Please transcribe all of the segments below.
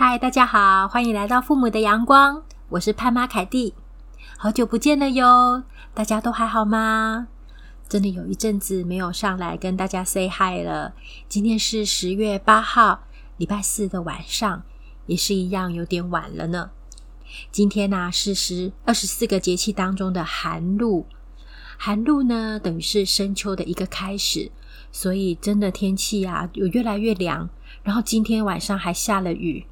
嗨，大家好，欢迎来到父母的阳光，我是潘妈凯蒂，好久不见了哟，大家都还好吗？真的有一阵子没有上来跟大家 say hi 了。今天是十月八号，礼拜四的晚上，也是一样有点晚了呢。今天呢、啊、是十二十四个节气当中的寒露，寒露呢等于是深秋的一个开始，所以真的天气啊有越来越凉，然后今天晚上还下了雨。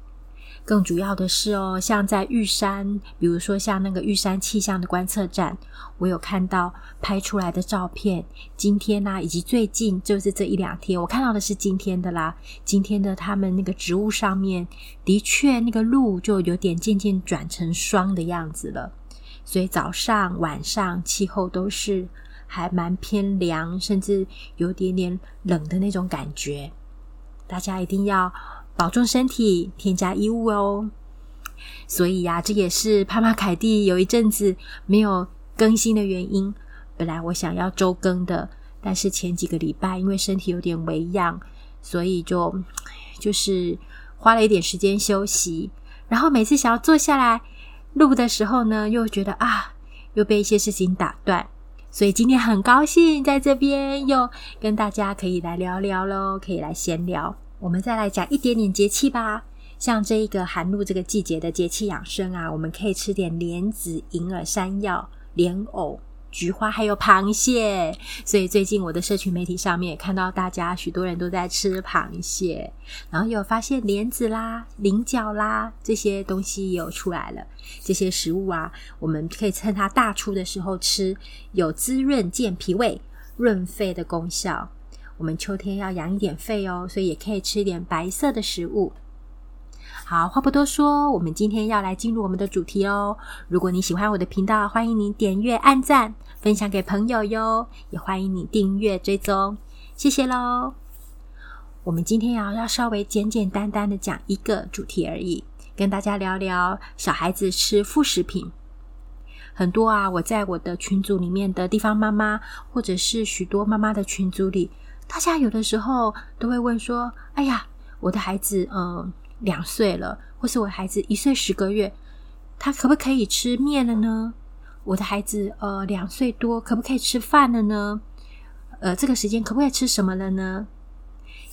更主要的是哦，像在玉山，比如说像那个玉山气象的观测站，我有看到拍出来的照片。今天呢、以及最近就是这一两天，我看到的是今天的啦。今天的他们那个植物上面，的确那个露就有点渐渐转成霜的样子了。所以早上、晚上气候都是还蛮偏凉，甚至有点点冷的那种感觉。大家一定要。保重身体，添加衣物哦。所以呀、啊，这也是帕帕凯蒂有一阵子没有更新的原因。本来我想要周更的，但是前几个礼拜因为身体有点微恙，所以就就是花了一点时间休息。然后每次想要坐下来录的时候呢，又觉得啊，又被一些事情打断。所以今天很高兴在这边又跟大家可以来聊聊喽，可以来闲聊。我们再来讲一点点节气吧，像这一个寒露这个季节的节气养生啊，我们可以吃点莲子、银耳、山药、莲藕、菊花，还有螃蟹。所以最近我的社群媒体上面也看到大家许多人都在吃螃蟹，然后有发现莲子啦、菱角啦这些东西也有出来了。这些食物啊，我们可以趁它大出的时候吃，有滋润健脾胃、润肺的功效。我们秋天要养一点肺哦，所以也可以吃一点白色的食物。好，话不多说，我们今天要来进入我们的主题哦。如果你喜欢我的频道，欢迎你点阅、按赞、分享给朋友哟，也欢迎你订阅追踪，谢谢喽。我们今天要要稍微简简单单的讲一个主题而已，跟大家聊聊小孩子吃副食品。很多啊，我在我的群组里面的地方妈妈，或者是许多妈妈的群组里。大家有的时候都会问说：“哎呀，我的孩子嗯两岁了，或是我孩子一岁十个月，他可不可以吃面了呢？我的孩子呃两岁多，可不可以吃饭了呢？呃，这个时间可不可以吃什么了呢？”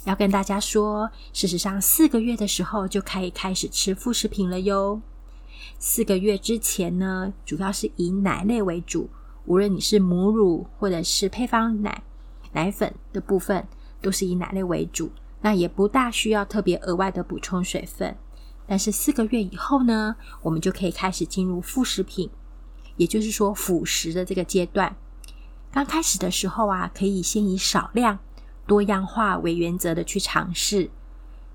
要跟大家说，事实上四个月的时候就可以开始吃副食品了哟。四个月之前呢，主要是以奶类为主，无论你是母乳或者是配方奶。奶粉的部分都是以奶类为主，那也不大需要特别额外的补充水分。但是四个月以后呢，我们就可以开始进入副食品，也就是说辅食的这个阶段。刚开始的时候啊，可以先以少量、多样化为原则的去尝试，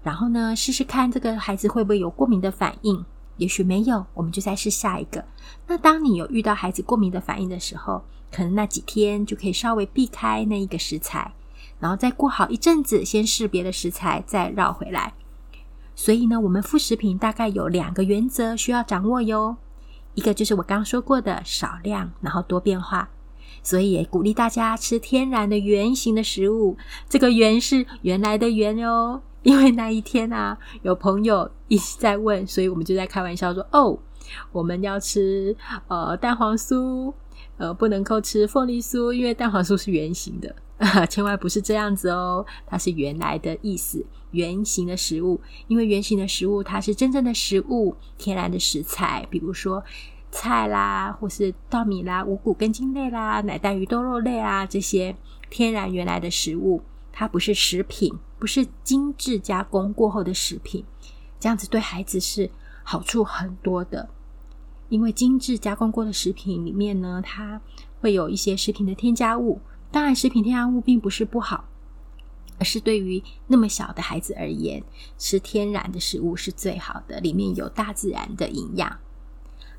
然后呢，试试看这个孩子会不会有过敏的反应。也许没有，我们就再试下一个。那当你有遇到孩子过敏的反应的时候，可能那几天就可以稍微避开那一个食材，然后再过好一阵子，先试别的食材，再绕回来。所以呢，我们副食品大概有两个原则需要掌握哟。一个就是我刚说过的少量，然后多变化。所以也鼓励大家吃天然的原形的食物。这个“原”是原来的“原”哟。因为那一天啊，有朋友一直在问，所以我们就在开玩笑说：“哦，我们要吃呃蛋黄酥，呃不能够吃凤梨酥，因为蛋黄酥是圆形的，呃，千万不是这样子哦，它是原来的意思，圆形的食物。因为圆形的食物它是真正的食物，天然的食材，比如说菜啦，或是稻米啦、五谷根茎类啦、奶蛋鱼豆肉类啊这些天然原来的食物。”它不是食品，不是精致加工过后的食品，这样子对孩子是好处很多的。因为精致加工过的食品里面呢，它会有一些食品的添加物。当然，食品添加物并不是不好，而是对于那么小的孩子而言，吃天然的食物是最好的，里面有大自然的营养。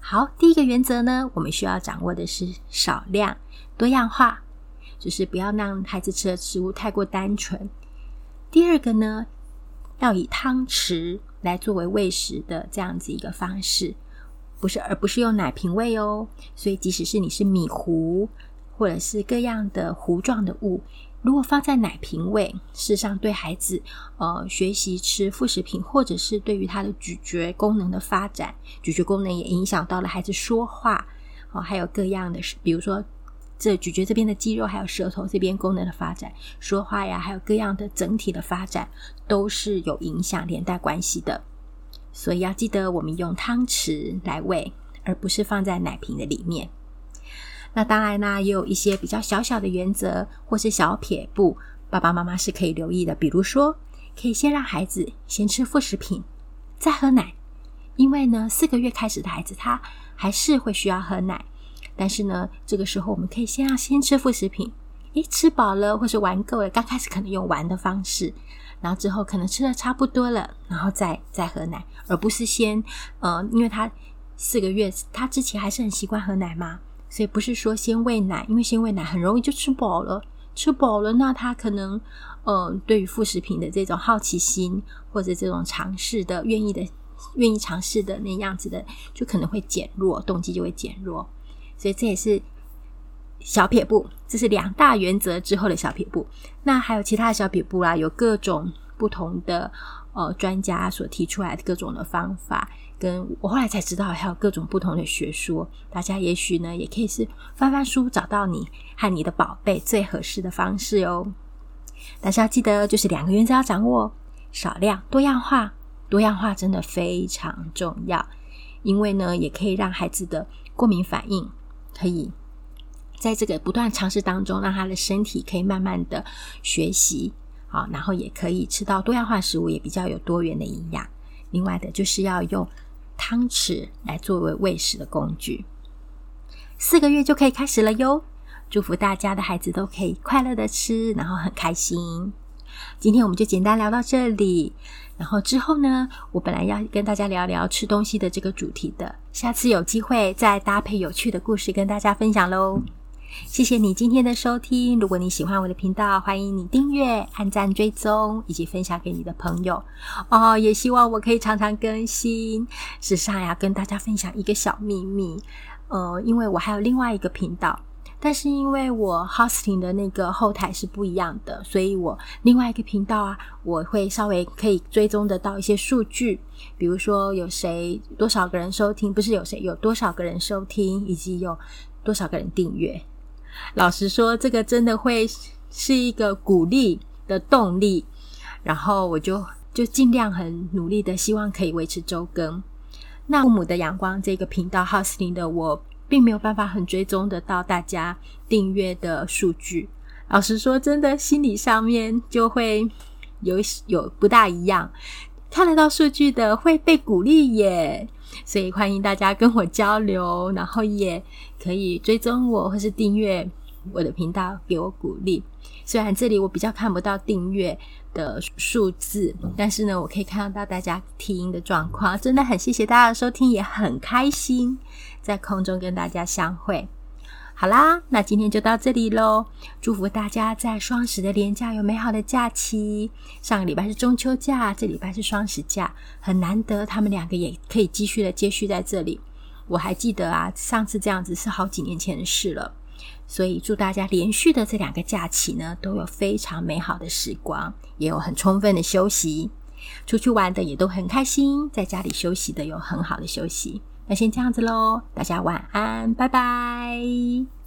好，第一个原则呢，我们需要掌握的是少量多样化。就是不要让孩子吃的食物太过单纯。第二个呢，要以汤匙来作为喂食的这样子一个方式，不是，而不是用奶瓶喂哦。所以即使是你是米糊或者是各样的糊状的物，如果放在奶瓶喂，事实上对孩子呃学习吃副食品，或者是对于他的咀嚼功能的发展，咀嚼功能也影响到了孩子说话哦，还有各样的，比如说这咀嚼这边的肌肉，还有舌头这边功能的发展，说话呀，还有各样的整体的发展，都是有影响连带关系的。所以要记得，我们用汤匙来喂，而不是放在奶瓶的里面。那当然呢，也有一些比较小小的原则或是小撇步，爸爸妈妈是可以留意的。比如说，可以先让孩子先吃副食品，再喝奶。因为呢，四个月开始的孩子他还是会需要喝奶，但是呢，这个时候我们可以先让先吃副食品。诶，吃饱了或是玩够了，刚开始可能用玩的方式，然后之后可能吃的差不多了，然后再再喝奶，而不是先呃，因为他四个月他之前还是很习惯喝奶嘛。所以不是说先喂奶，因为先喂奶很容易就吃饱了，吃饱了，那他可能，呃，对于副食品的这种好奇心或者这种尝试的、愿意的、愿意尝试的那样子的，就可能会减弱，动机就会减弱。所以这也是小撇步，这是两大原则之后的小撇步。那还有其他的小撇步啦，有各种不同的呃专家所提出来的各种的方法。跟我后来才知道，还有各种不同的学说。大家也许呢，也可以是翻翻书，找到你和你的宝贝最合适的方式哟。但是要记得，就是两个原则要掌握：少量、多样化。多样化真的非常重要，因为呢，也可以让孩子的过敏反应可以在这个不断尝试当中，让他的身体可以慢慢的学习。好，然后也可以吃到多样化食物，也比较有多元的营养。另外的就是要用。汤匙来作为喂食的工具，四个月就可以开始了哟。祝福大家的孩子都可以快乐的吃，然后很开心。今天我们就简单聊到这里，然后之后呢，我本来要跟大家聊聊吃东西的这个主题的，下次有机会再搭配有趣的故事跟大家分享喽。谢谢你今天的收听。如果你喜欢我的频道，欢迎你订阅、按赞、追踪以及分享给你的朋友哦。也希望我可以常常更新。时常要跟大家分享一个小秘密，呃，因为我还有另外一个频道，但是因为我 hosting 的那个后台是不一样的，所以我另外一个频道啊，我会稍微可以追踪得到一些数据，比如说有谁多少个人收听，不是有谁有多少个人收听，以及有多少个人订阅。老实说，这个真的会是一个鼓励的动力，然后我就就尽量很努力的，希望可以维持周更。那父母的阳光这个频道 hosting 的，我并没有办法很追踪得到大家订阅的数据。老实说，真的心理上面就会有有不大一样。看得到数据的会被鼓励耶，所以欢迎大家跟我交流，然后也可以追踪我或是订阅我的频道，给我鼓励。虽然这里我比较看不到订阅的数字，但是呢，我可以看得到大家听的状况，真的很谢谢大家的收听，也很开心在空中跟大家相会。好啦，那今天就到这里喽。祝福大家在双十的连假有美好的假期。上个礼拜是中秋假，这礼拜是双十假，很难得，他们两个也可以继续的接续在这里。我还记得啊，上次这样子是好几年前的事了。所以祝大家连续的这两个假期呢，都有非常美好的时光，也有很充分的休息。出去玩的也都很开心，在家里休息的有很好的休息。那先这样子喽，大家晚安，拜拜。